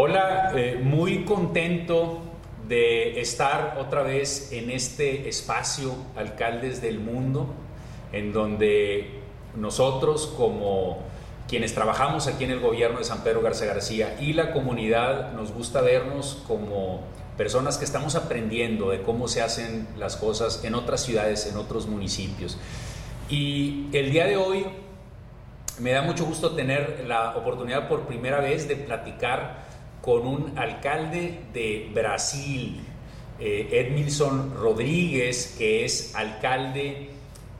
Hola, eh, muy contento de estar otra vez en este espacio Alcaldes del Mundo, en donde nosotros como quienes trabajamos aquí en el gobierno de San Pedro García García y la comunidad nos gusta vernos como personas que estamos aprendiendo de cómo se hacen las cosas en otras ciudades, en otros municipios. Y el día de hoy me da mucho gusto tener la oportunidad por primera vez de platicar con un alcalde de Brasil, eh, Edmilson Rodríguez, que es alcalde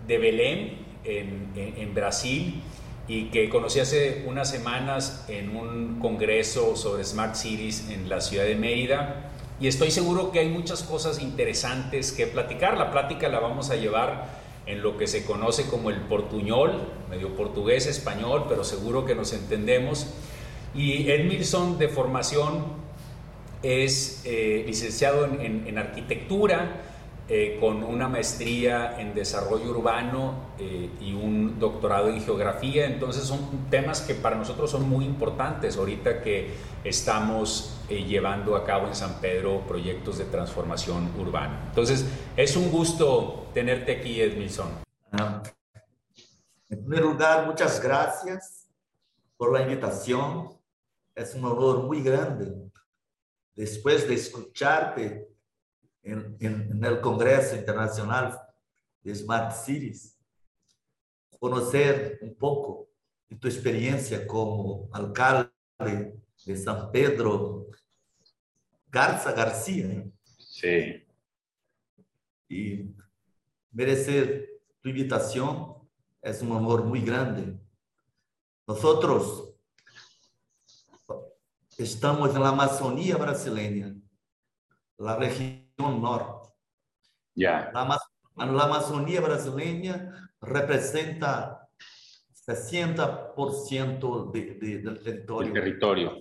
de Belém, en, en, Brasil, y que conocí hace unas semanas en un congreso sobre Smart Cities en la ciudad de Mérida. Y estoy seguro que hay muchas cosas interesantes que platicar. La plática la vamos a llevar en lo que se conoce como el portuñol, medio portugués, español, pero seguro que nos entendemos. Y Edmilson de formación es eh, licenciado en, arquitectura, eh, con una maestría en desarrollo urbano eh, y un doctorado en geografía. Entonces son temas que para nosotros son muy importantes ahorita que estamos llevando a cabo en San Pedro proyectos de transformación urbana. Entonces es un gusto tenerte aquí, Edmilson. Ah, en primer lugar, muchas gracias por la invitación es un honor muy grande después de escucharte en, en, el Congreso Internacional de Smart Cities, conocer un poco de tu experiencia como alcalde de San Pedro Garza García. Sí. Y merecer tu invitación es un honor muy grande. Nosotros Estamos na Amazônia brasileira, na região norte. Yeah. A Amazônia brasileira representa 60% de, de, do território. território.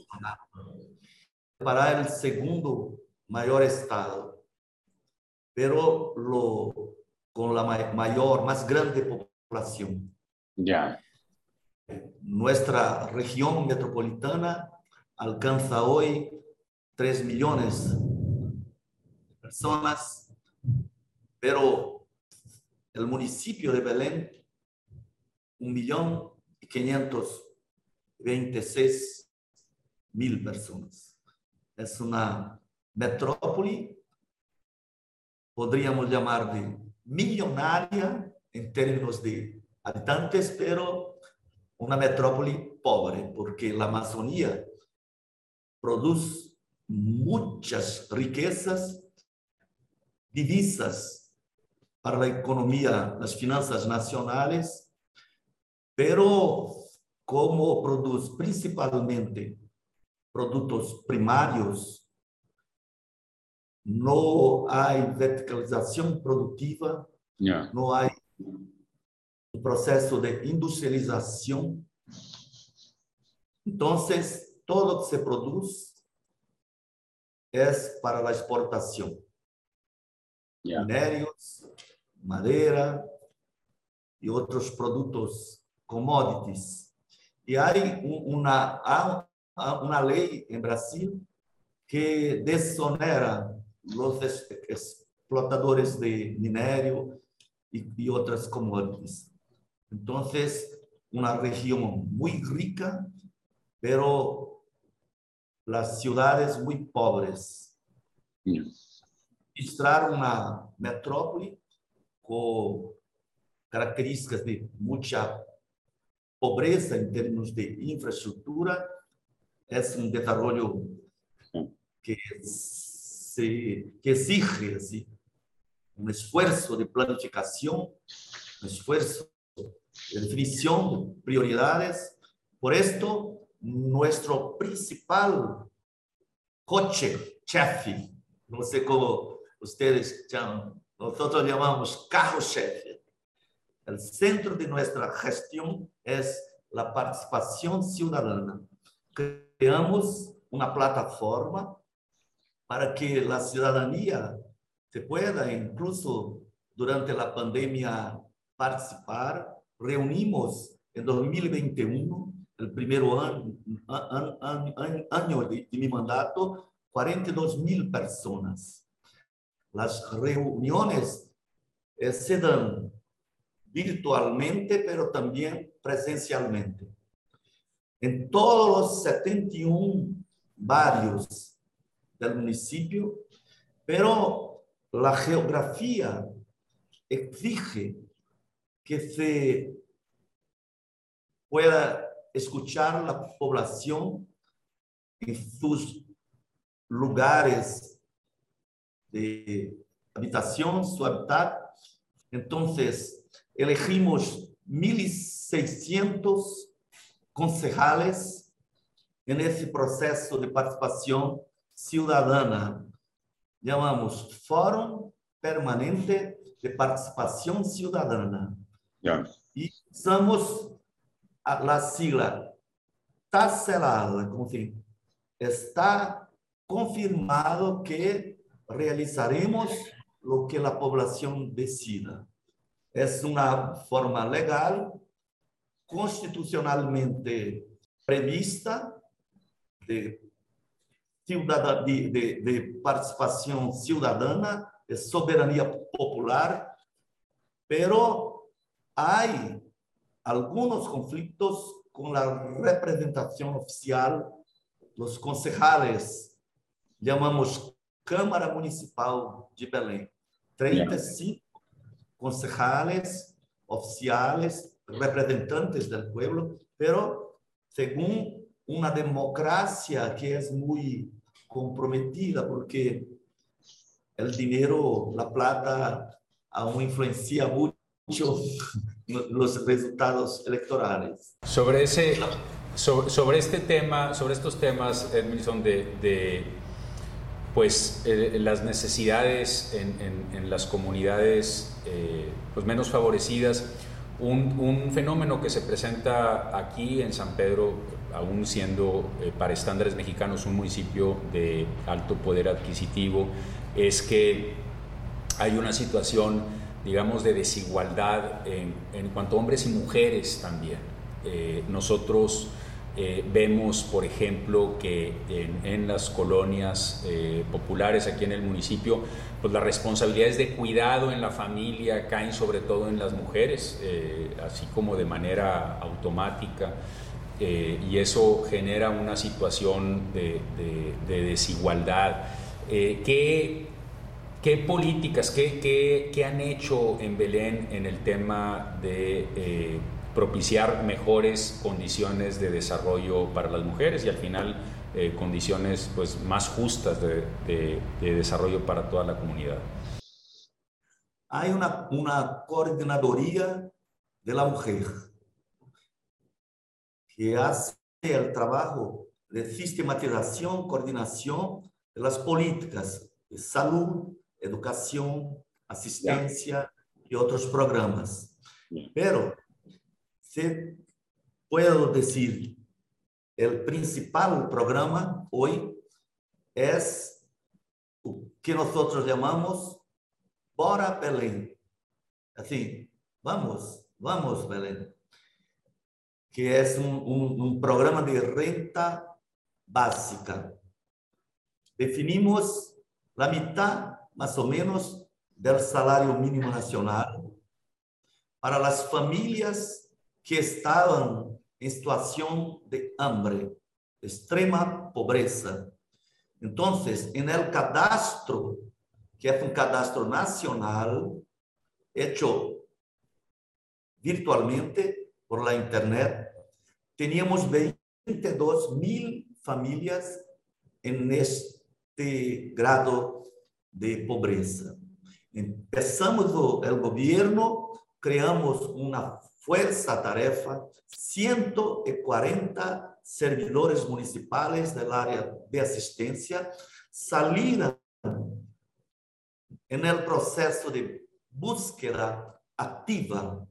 Para o segundo maior estado, pero lo, com a maior, mais grande população. Yeah. Nuestra região metropolitana alcanza hoy 3 millones de personas, pero el municipio de Belén, un millón y 526 mil personas. Es una metrópoli, podríamos llamar de millonaria en términos de habitantes, pero una metrópoli pobre, porque la Amazonía produz muitas riquezas, divisas para a economia, as finanças nacionais, pero como produz principalmente produtos primários, não há verticalização produtiva, yeah. não há um processo de industrialização. Então, todo que se produz é para a exportação. Yeah. Minérios, madeira e outros produtos, commodities. E há uma, há uma lei em Brasil que desonera os explotadores de minério e, e outras commodities. Então, uma região muito rica, pero las ciudades muy pobres. Registrar una metrópoli con características de mucha pobreza en términos de infraestructura es un desarrollo que, se, que exige así, un esfuerzo de planificación, un esfuerzo de definición de prioridades. Por esto, nuestro principal coche, chefe, no sé cómo ustedes llaman, nosotros llamamos carro-chefe. El centro de nuestra gestión es la participación ciudadana. Creamos una plataforma para que la ciudadanía se pueda, incluso durante la pandemia, participar. Reunimos en 2021 el primer de, de mi mandato, 42 mil personas. Las reuniones eh, se dan virtualmente, pero también presencialmente. En todos los 71 barrios del municipio, pero la geografía exige que se pueda escuchar la población en sus lugares de habitación, su hábitat. Entonces, elegimos 1.600 concejales en ese proceso de participación ciudadana. Llamamos Fórum Permanente de Participación Ciudadana. Y usamos la sigla como si está confirmado que realizaremos lo que la población decida. Es una forma legal, constitucionalmente prevista de, de, de, de participación ciudadana, de soberanía popular, pero hay algunos conflictos con la representación oficial los concejales, llamamos Câmara Municipal de Belém. 35 concejales oficiales, representantes del pueblo, pero según una democracia que es muy comprometida, porque el dinero, la plata, aún influencia mucho los resultados electorales. Sobre ese, sobre, este tema, sobre estos temas, Edmilson, de, pues eh, las necesidades en, las comunidades eh, pues menos favorecidas, un, fenómeno que se presenta aquí en San Pedro, aún siendo eh, para estándares mexicanos un municipio de alto poder adquisitivo, es que hay una situación, digamos, de desigualdad en, cuanto a hombres y mujeres también. nosotros eh, vemos, por ejemplo, que en, las colonias eh, populares aquí en el municipio, pues las responsabilidades de cuidado en la familia caen sobre todo en las mujeres, eh, así como de manera automática, y eso genera una situación de, desigualdad. ¿qué, ¿Qué políticas, qué, qué, qué, han hecho en Belén en el tema de propiciar mejores condiciones de desarrollo para las mujeres y al final eh, condiciones pues, más justas de, de, de, desarrollo para toda la comunidad. Hay una, una coordinadoría de la mujer que hace el trabajo de sistematización, coordinación de las políticas de salud, educación, asistencia y otros programas. Pero puedo decir, el principal programa hoy es o que nosotros llamamos Bora Belém. Así, vamos, vamos Belém. Que es un, un, un programa de renta básica. Definimos la mitad, más o menos, del salario mínimo nacional para las familias que estaban en situación de hambre, extrema pobreza. Entonces, en el cadastro, que es un cadastro nacional, hecho virtualmente por la Internet, teníamos 22 mil familias en este grado de pobreza. Empezamos el gobierno, creamos una fuerza tarefa 140 servidores municipales del área de asistencia salieron en el proceso de búsqueda activa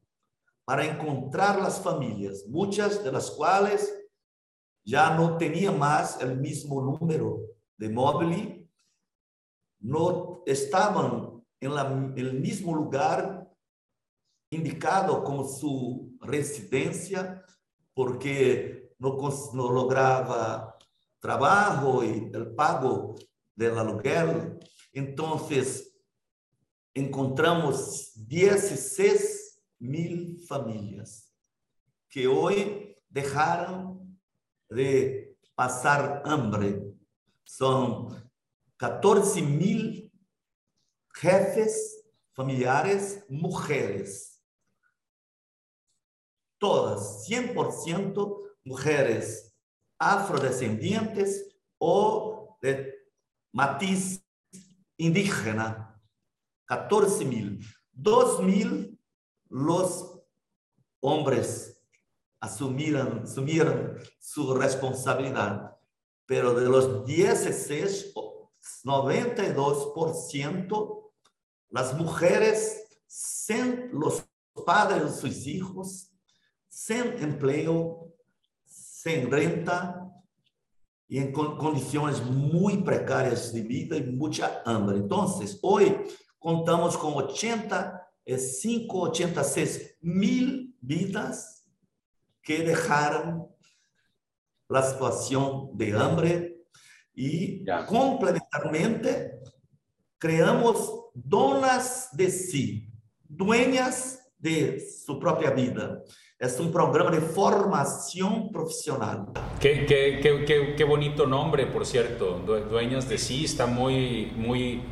para encontrar las familias, muchas de las cuales ya no tenían más el mismo número de móvil, no estaban en el mismo lugar indicado como su residencia, porque no, no lograba trabajo y el pago del aluguel. Entonces, encontramos 16 mil familias que hoy dejaron de pasar hambre. Son 14 mil jefes familiares mujeres. Todas, 100% mujeres afrodescendientes o de matiz indígena. 14 mil. 2 mil los hombres asumieron, asumieron su responsabilidad. Pero de los 16, 92% las mujeres los padres de sus hijos, sin empleo, sin renta y en condiciones muy precarias de vida y mucha hambre. Entonces, hoy contamos con 85, 86 mil vidas que dejaron la situación de hambre y complementarmente creamos donas de sí, dueñas de su propia vida. Es un programa de formación profesional. Qué, qué, qué, qué, bonito nombre, por cierto. Dueñas de sí, está muy, muy,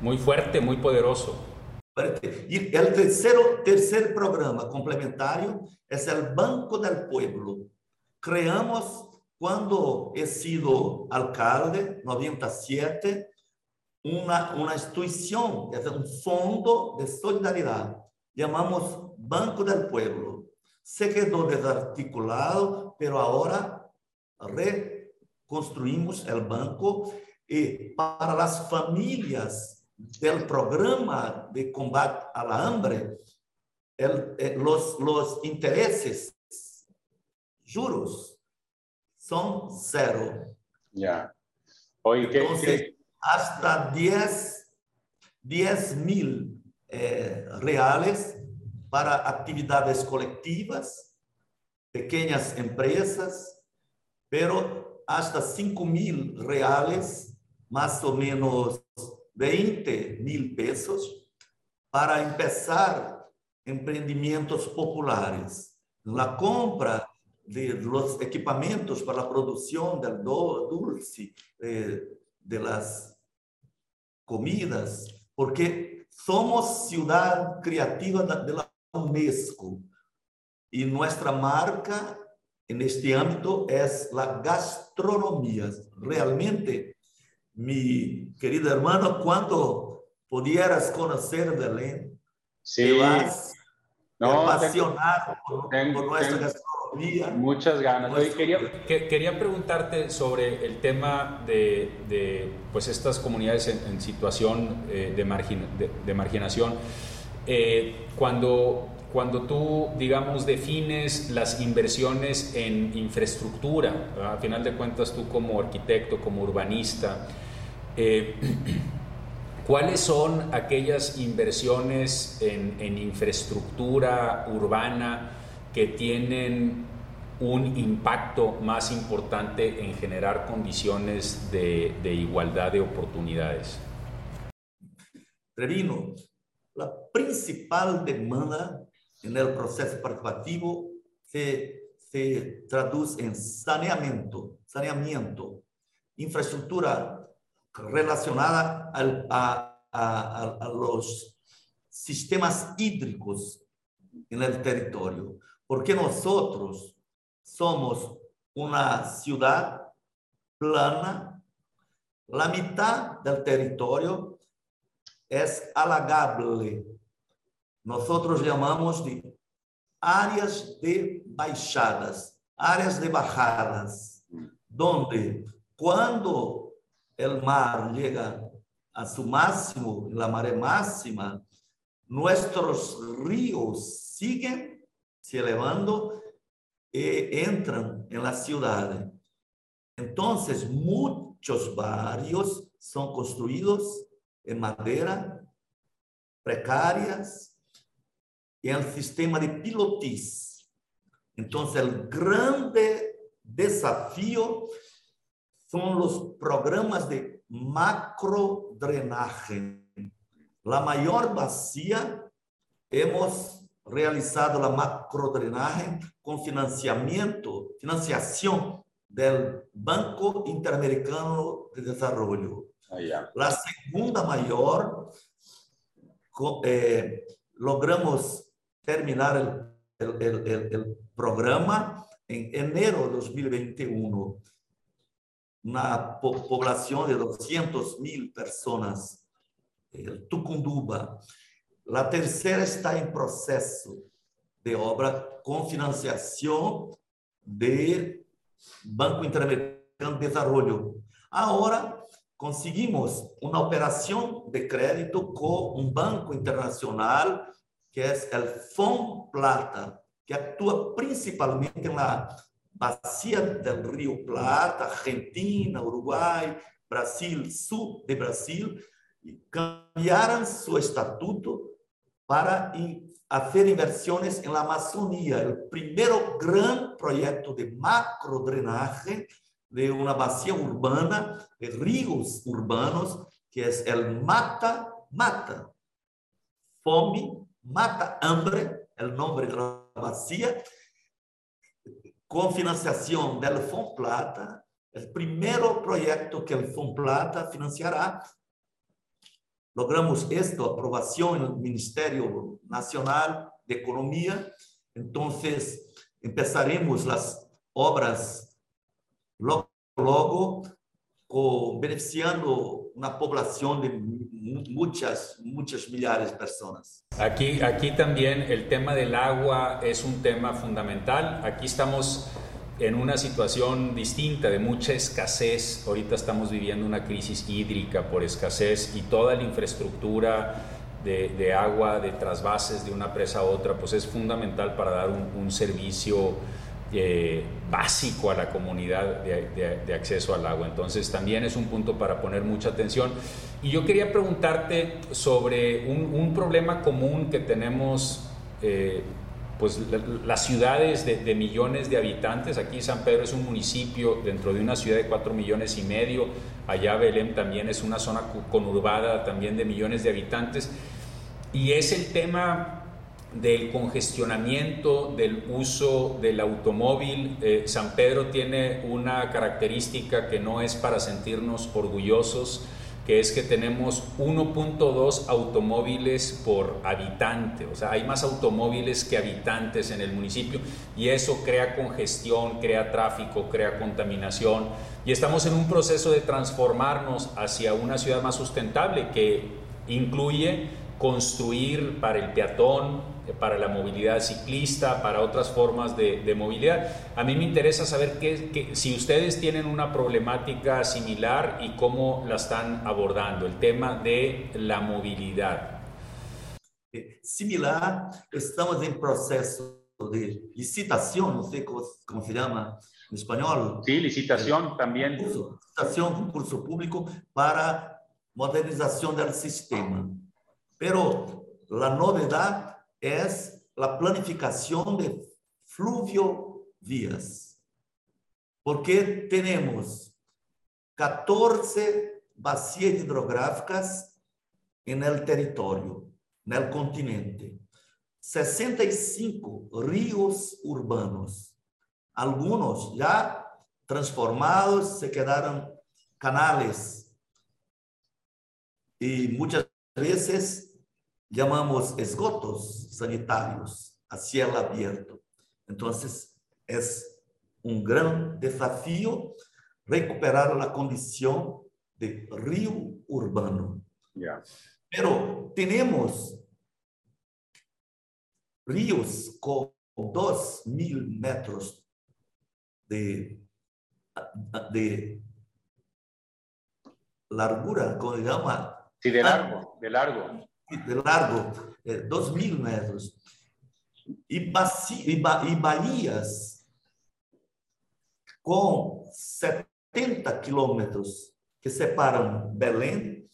muy fuerte, muy poderoso. Y el tercero, tercer programa complementario es el Banco del Pueblo. Creamos cuando he sido alcalde, 97, una, una institución, es un fondo de solidaridad, llamamos Banco del Pueblo. Se quedó desarticulado, pero ahora reconstruimos el banco y para las familias del programa de combate a la hambre, el, eh, los, los intereses, juros, son cero. Ya. Oye, Entonces, hasta 10 mil eh, reales para actividades colectivas, pequeñas empresas, pero hasta 5 mil reales, más o menos 20 mil pesos, para empezar emprendimientos populares. La compra de los equipamientos para la producción del dulce, eh, de las comidas, porque somos ciudad creativa de la UNESCO y nuestra marca en este ámbito es la gastronomía. Realmente, mi querido hermano, cuando pudieras conocer Belén, sí. te vas no, apasionado por, nuestra gastronomía Muchas ganas. quería, quería preguntarte sobre el tema de, pues estas comunidades en, situación eh, de, de, marginación. Eh, cuando, cuando tú, digamos, defines las inversiones en infraestructura, a final de cuentas tú como arquitecto, como urbanista, eh, ¿cuáles son aquellas inversiones en, en infraestructura urbana? Que tienen un impacto más importante en generar condiciones de, de igualdad de oportunidades? Trevino, la principal demanda en el proceso participativo se, se traduce en saneamiento, saneamiento, infraestructura relacionada al, a, los sistemas hídricos en el territorio porque nosotros somos una ciudad plana, la mitad del territorio es halagable. Nosotros llamamos de áreas de baixadas, áreas de bajadas, donde cuando el mar llega a su máximo, la marea máxima, nuestros ríos siguen se elevando e entran en la ciudad. Entonces, muchos barrios son construidos en madera, precarias, y el sistema de pilotis. Entonces, el grande desafío son los programas de macrodrenaje. La mayor vacía hemos realizado la macrodrenaje con financiamiento, financiación del Banco Interamericano de Desarrollo. Ah. La segunda mayor, eh, logramos terminar el, el- el- el- el programa en enero de 2021. Una po- población de 200 mil personas, Tucunduba. La tercera está en proceso de obra con financiación de Banco Interamericano de Desarrollo. Ahora conseguimos una operación de crédito con un banco internacional que es el FON Plata, que actúa principalmente en la bacia del río Plata, Argentina, Uruguay, Brasil, sur de Brasil, y cambiaron su estatuto para in- hacer inversiones en la Amazonía, el primero gran proyecto de macrodrenaje de una vacía urbana, de ríos urbanos, que es el Mata Mata. Fome, Mata Hambre, el nombre de la vacía, con financiación del Plata, el primer proyecto que el Plata financiará. Logramos esto, aprobación en el Ministerio Nacional de Economía. Entonces, empezaremos las obras logo, logo co- beneficiando una población de mu- muchas, muchas millares de personas. Aquí, aquí también el tema del agua es un tema fundamental. Aquí estamos en una situación distinta de mucha escasez. Ahorita estamos viviendo una crisis hídrica por escasez y toda la infraestructura de, de agua, de trasvases de una presa a otra, pues es fundamental para dar un, servicio eh, básico a la comunidad de, acceso al agua. Entonces también es un punto para poner mucha atención. Y yo quería preguntarte sobre un, un problema común que tenemos, eh, pues la- las ciudades de, de millones de habitantes. Aquí San Pedro es un municipio dentro de una ciudad de cuatro millones y medio. Allá Belém también es una zona conurbada también de millones de habitantes. Y es el tema del congestionamiento, del uso del automóvil. Eh, San Pedro tiene una característica que no es para sentirnos orgullosos, que es que tenemos 1.2 automóviles por habitante, o sea, hay más automóviles que habitantes en el municipio y eso crea congestión, crea tráfico, crea contaminación y estamos en un proceso de transformarnos hacia una ciudad más sustentable que incluye construir para el peatón, para la movilidad ciclista, para otras formas de, de movilidad. A mí me interesa saber qué, qué- si ustedes tienen una problemática similar y cómo la están abordando, el tema de la movilidad. Eh, Similar, estamos en proceso de licitación, no sé cómo, cómo se llama en español, Sí, licitación también. concurso, licitación, concurso público para modernización del sistema. Pero la novedad es la planificación de fluviovías, porque tenemos 14 bacias hidrográficas en el territorio, en el continente, 65 ríos urbanos, algunos ya transformados, se quedaron canales. Y muchas veces llamamos esgotos sanitarios a cielo abierto. Entonces, es un gran desafío recuperar la condición de río urbano. Pero tenemos ríos con dos mil metros de, de largura, como se llama, Sí, de largo, de largo. De largo, eh, dos mil metros, y, baci- y ba- y bahías con 70 kilómetros que separan Belém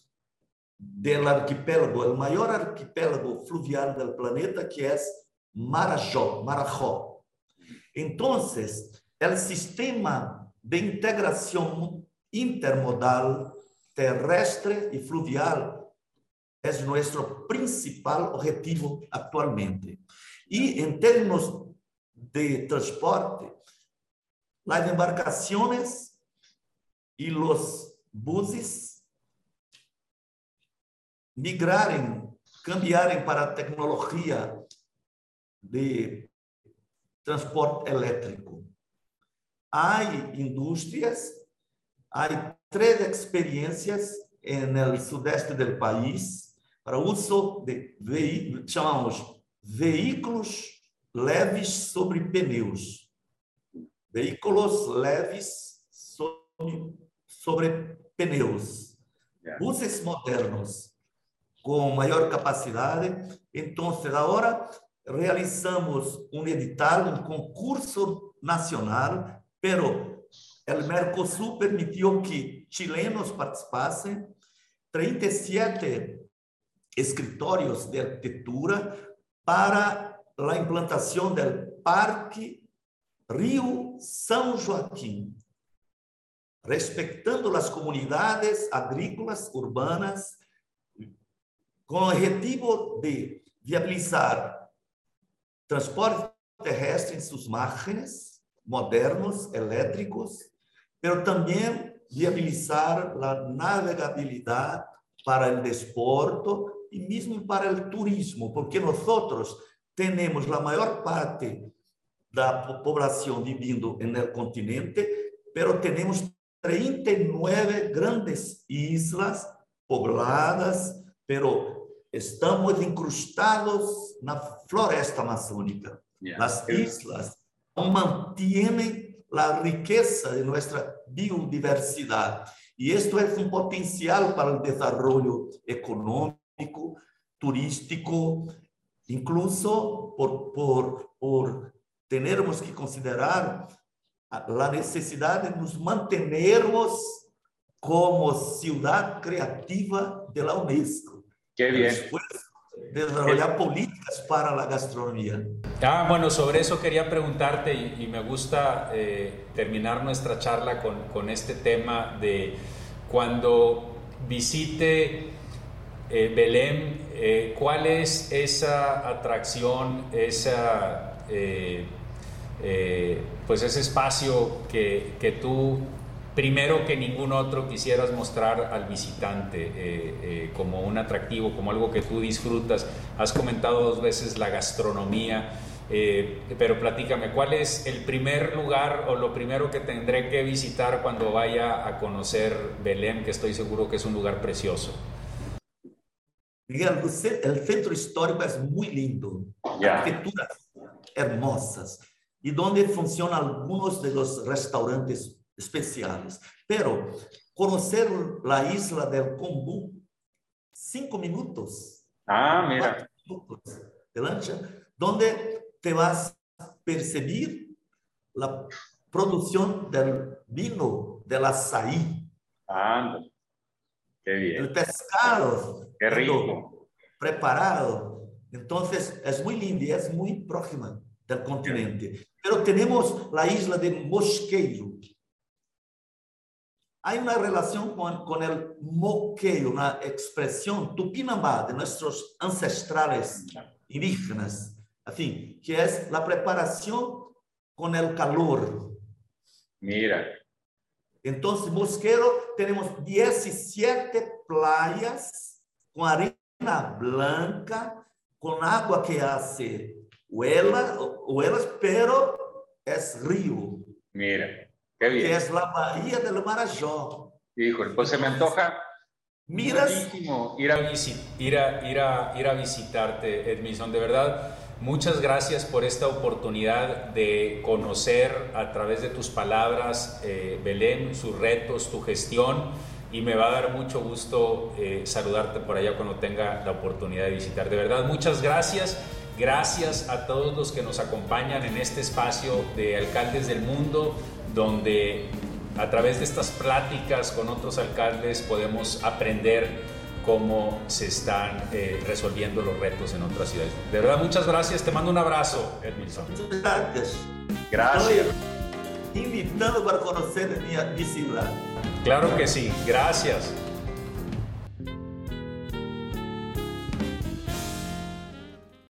del arquipélago, el mayor arquipélago fluvial del planeta, que es Marajó. Marajó. Entonces, el sistema de integración intermodal terrestre y fluvial es nuestro principal objetivo actualmente. Y en términos de transporte, las embarcaciones y los buses migraren, cambiaren para tecnología de transporte eléctrico. Hay industrias, hay tres experiencias en el sudeste del país para uso de vehículos, chamamos veículos leves sobre pneus. Veículos leves sobre, sobre pneus. Yeah. Buses modernos com maior capacidade. Então, agora realizamos um edital, um concurso nacional, pero o Mercosul permitiu que chilenos participassem, 37 escritórios de arquitetura para a implantação do Parque Rio São Joaquim, respeitando as comunidades agrícolas urbanas, com o objetivo de viabilizar transporte terrestre em seus márgenes modernos, elétricos, mas também viabilizar a navegabilidade para o desporto e mesmo para o turismo, porque nós temos a maior parte da população vivendo no continente, mas temos 39 grandes islas pobladas, pero estamos incrustados na floresta amazônica. Yeah. As islas mantêm a riqueza de nossa biodiversidade. E isto é um potencial para o desenvolvimento econômico, turístico, incluso por, por, por termos que considerar a necessidade de nos mantermos como ciudad creativa de la UNESCO. Qué bien. Después, desarrollar políticas para la gastronomía. Ah, bueno, sobre eso quería preguntarte y, y me gusta eh, terminar nuestra charla con, con, este tema de cuando visite eh, Belém, eh, ¿cuál es esa atracción, eh, eh, pues ese espacio que, que tú primero que ningún otro quisieras mostrar al visitante como un atractivo, como algo que tú disfrutas. Has comentado dos veces la gastronomía, pero platícame, ¿cuál es el primer lugar o lo primero que tendré que visitar cuando vaya a conocer Belém, que estoy seguro que es un lugar precioso? Miguel, el centro histórico es muy lindo, yeah. arquitecturas hermosas y donde funcionan algunos de los restaurantes especiales. Pero conocer la isla del Combu, cinco minutos. Ah, mira. Minutos de lancha, donde te vas a percibir la producción del vino, del açaí. Ah, qué bien. El pescado. Qué rico. Preparado. Entonces, es muy lindo y es muy próxima del continente. Pero tenemos la isla de Mosqueiro, Hay una relación con, con el moqueo, una expresión tupinambá de nuestros ancestrales indígenas, así, que es la preparación con el calor. Mira. Entonces, Mosquero, tenemos 17 playas con arena blanca, con agua que hace huelas, pero es río. Mira. Qué bien. que es la Bahía del Marajó. Híjole, pues se me antoja Miras, ir a, ir, a, ir, a, ir a visitarte, Edmilson. De verdad, muchas gracias por esta oportunidad de conocer a través de tus palabras eh, Belén, sus retos, tu gestión. Y me va a dar mucho gusto eh, saludarte por allá cuando tenga la oportunidad de visitar. De verdad, muchas gracias. Gracias a todos los que nos acompañan en este espacio de Alcaldes del Mundo donde a través de estas pláticas con otros alcaldes podemos aprender cómo se están eh, resolviendo los retos en otras ciudades. De verdad, muchas gracias. Te mando un abrazo, Edmilson. Gracias. Gracias. invitando para conocer mi, mi ciudad. Claro que sí, gracias.